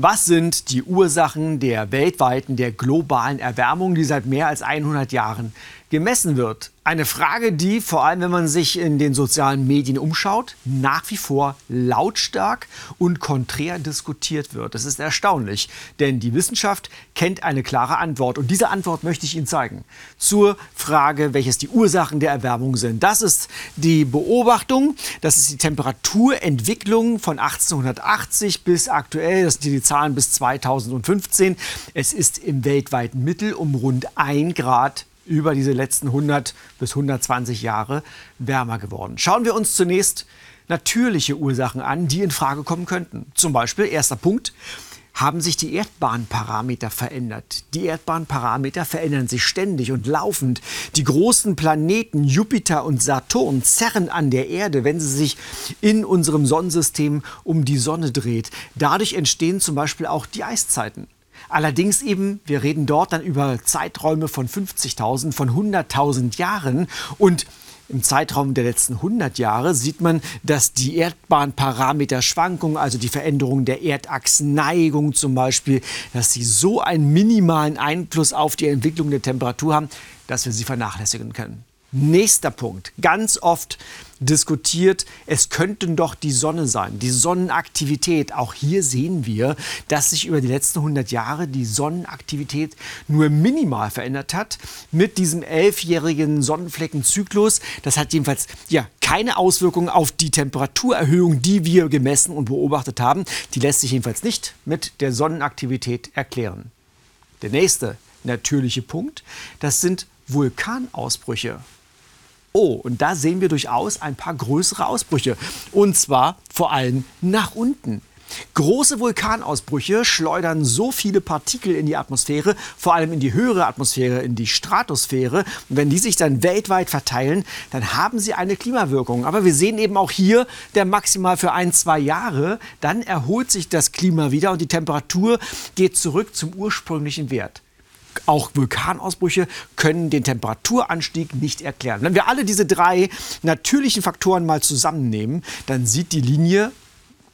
Was sind die Ursachen der weltweiten, der globalen Erwärmung, die seit mehr als 100 Jahren gemessen wird. Eine Frage, die vor allem, wenn man sich in den sozialen Medien umschaut, nach wie vor lautstark und konträr diskutiert wird. Das ist erstaunlich, denn die Wissenschaft kennt eine klare Antwort und diese Antwort möchte ich Ihnen zeigen. Zur Frage, welches die Ursachen der Erwärmung sind. Das ist die Beobachtung, das ist die Temperaturentwicklung von 1880 bis aktuell, das sind die Zahlen bis 2015. Es ist im weltweiten Mittel um rund ein Grad über diese letzten 100 bis 120 Jahre wärmer geworden. Schauen wir uns zunächst natürliche Ursachen an, die in Frage kommen könnten. Zum Beispiel, erster Punkt, haben sich die Erdbahnparameter verändert. Die Erdbahnparameter verändern sich ständig und laufend. Die großen Planeten Jupiter und Saturn zerren an der Erde, wenn sie sich in unserem Sonnensystem um die Sonne dreht. Dadurch entstehen zum Beispiel auch die Eiszeiten. Allerdings eben, wir reden dort dann über Zeiträume von 50.000, von 100.000 Jahren und im Zeitraum der letzten 100 Jahre sieht man, dass die Erdbahnparameterschwankungen, also die Veränderung der Erdachsneigung zum Beispiel, dass sie so einen minimalen Einfluss auf die Entwicklung der Temperatur haben, dass wir sie vernachlässigen können. Nächster Punkt. Ganz oft diskutiert, es könnten doch die Sonne sein, die Sonnenaktivität. Auch hier sehen wir, dass sich über die letzten 100 Jahre die Sonnenaktivität nur minimal verändert hat. Mit diesem elfjährigen Sonnenfleckenzyklus. Das hat jedenfalls ja, keine Auswirkungen auf die Temperaturerhöhung, die wir gemessen und beobachtet haben. Die lässt sich jedenfalls nicht mit der Sonnenaktivität erklären. Der nächste natürliche Punkt, das sind Vulkanausbrüche. Oh, und da sehen wir durchaus ein paar größere Ausbrüche. Und zwar vor allem nach unten. Große Vulkanausbrüche schleudern so viele Partikel in die Atmosphäre, vor allem in die höhere Atmosphäre, in die Stratosphäre. Und wenn die sich dann weltweit verteilen, dann haben sie eine Klimawirkung. Aber wir sehen eben auch hier, der maximal für ein, zwei Jahre, dann erholt sich das Klima wieder und die Temperatur geht zurück zum ursprünglichen Wert. Auch Vulkanausbrüche können den Temperaturanstieg nicht erklären. Wenn wir alle diese drei natürlichen Faktoren mal zusammennehmen, dann sieht die Linie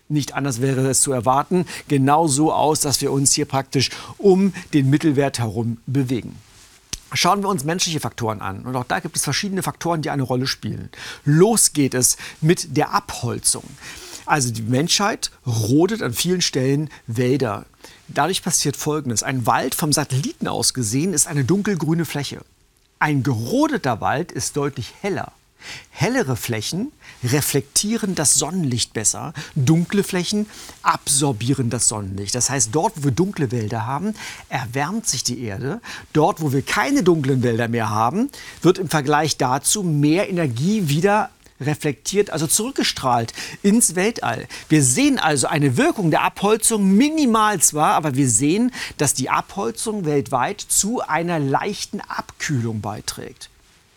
nicht anders wäre es zu erwarten, genau so aus, dass wir uns hier praktisch um den Mittelwert herum bewegen. Schauen wir uns menschliche Faktoren an. Und auch da gibt es verschiedene Faktoren, die eine Rolle spielen. Los geht es mit der Abholzung. Also die Menschheit rodet an vielen Stellen Wälder. Dadurch passiert Folgendes. Ein Wald vom Satelliten aus gesehen ist eine dunkelgrüne Fläche. Ein gerodeter Wald ist deutlich heller. Hellere Flächen reflektieren das Sonnenlicht besser, dunkle Flächen absorbieren das Sonnenlicht. Das heißt, dort, wo wir dunkle Wälder haben, erwärmt sich die Erde. Dort, wo wir keine dunklen Wälder mehr haben, wird im Vergleich dazu mehr Energie wieder reflektiert, also zurückgestrahlt ins Weltall. Wir sehen also eine Wirkung der Abholzung minimal zwar, aber wir sehen, dass die Abholzung weltweit zu einer leichten Abkühlung beiträgt.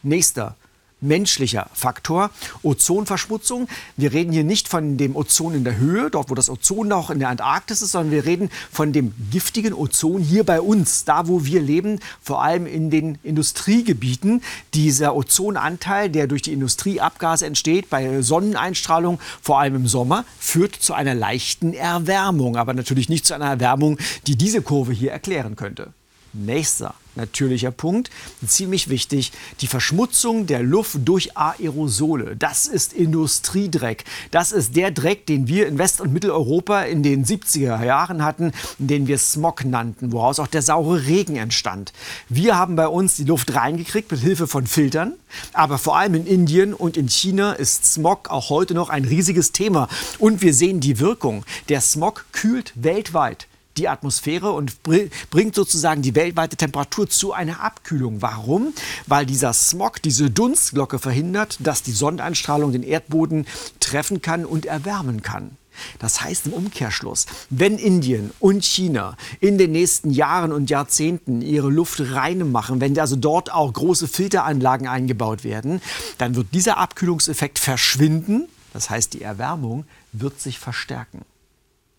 Nächster menschlicher Faktor. Ozonverschmutzung. Wir reden hier nicht von dem Ozon in der Höhe, dort wo das Ozon noch in der Antarktis ist, sondern wir reden von dem giftigen Ozon hier bei uns, da wo wir leben, vor allem in den Industriegebieten. Dieser Ozonanteil, der durch die Industrieabgase entsteht, bei Sonneneinstrahlung, vor allem im Sommer, führt zu einer leichten Erwärmung, aber natürlich nicht zu einer Erwärmung, die diese Kurve hier erklären könnte. Nächster natürlicher Punkt, ziemlich wichtig, die Verschmutzung der Luft durch Aerosole. Das ist Industriedreck. Das ist der Dreck, den wir in West- und Mitteleuropa in den 70er Jahren hatten, den wir Smog nannten, woraus auch der saure Regen entstand. Wir haben bei uns die Luft reingekriegt mit Hilfe von Filtern, aber vor allem in Indien und in China ist Smog auch heute noch ein riesiges Thema und wir sehen die Wirkung. Der Smog kühlt weltweit die Atmosphäre und bringt sozusagen die weltweite Temperatur zu einer Abkühlung. Warum? Weil dieser Smog, diese Dunstglocke verhindert, dass die Sonneneinstrahlung den Erdboden treffen kann und erwärmen kann. Das heißt im Umkehrschluss, wenn Indien und China in den nächsten Jahren und Jahrzehnten ihre Luft rein machen, wenn also dort auch große Filteranlagen eingebaut werden, dann wird dieser Abkühlungseffekt verschwinden. Das heißt, die Erwärmung wird sich verstärken.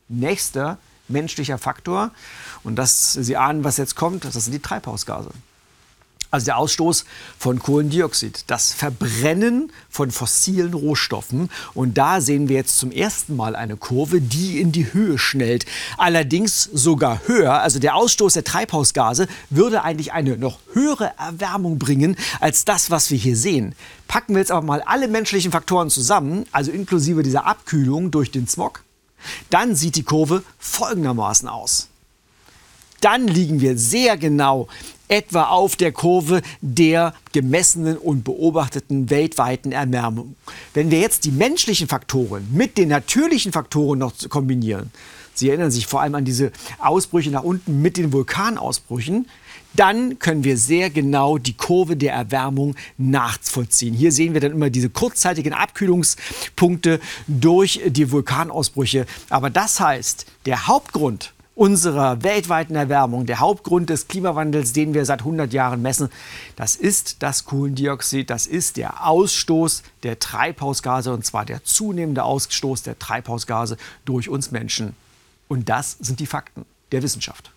Nächster menschlicher Faktor. Und das, Sie ahnen, was jetzt kommt, das sind die Treibhausgase. Also der Ausstoß von Kohlendioxid, das Verbrennen von fossilen Rohstoffen. Und da sehen wir jetzt zum ersten Mal eine Kurve, die in die Höhe schnellt. Allerdings sogar höher. Also der Ausstoß der Treibhausgase würde eigentlich eine noch höhere Erwärmung bringen als das, was wir hier sehen. Packen wir jetzt aber mal alle menschlichen Faktoren zusammen, also inklusive dieser Abkühlung durch den Smog, dann sieht die Kurve folgendermaßen aus dann liegen wir sehr genau etwa auf der Kurve der gemessenen und beobachteten weltweiten Erwärmung. Wenn wir jetzt die menschlichen Faktoren mit den natürlichen Faktoren noch kombinieren, Sie erinnern sich vor allem an diese Ausbrüche nach unten mit den Vulkanausbrüchen, dann können wir sehr genau die Kurve der Erwärmung nachvollziehen. Hier sehen wir dann immer diese kurzzeitigen Abkühlungspunkte durch die Vulkanausbrüche. Aber das heißt, der Hauptgrund unserer weltweiten Erwärmung, der Hauptgrund des Klimawandels, den wir seit 100 Jahren messen, das ist das Kohlendioxid, das ist der Ausstoß der Treibhausgase und zwar der zunehmende Ausstoß der Treibhausgase durch uns Menschen. Und das sind die Fakten der Wissenschaft.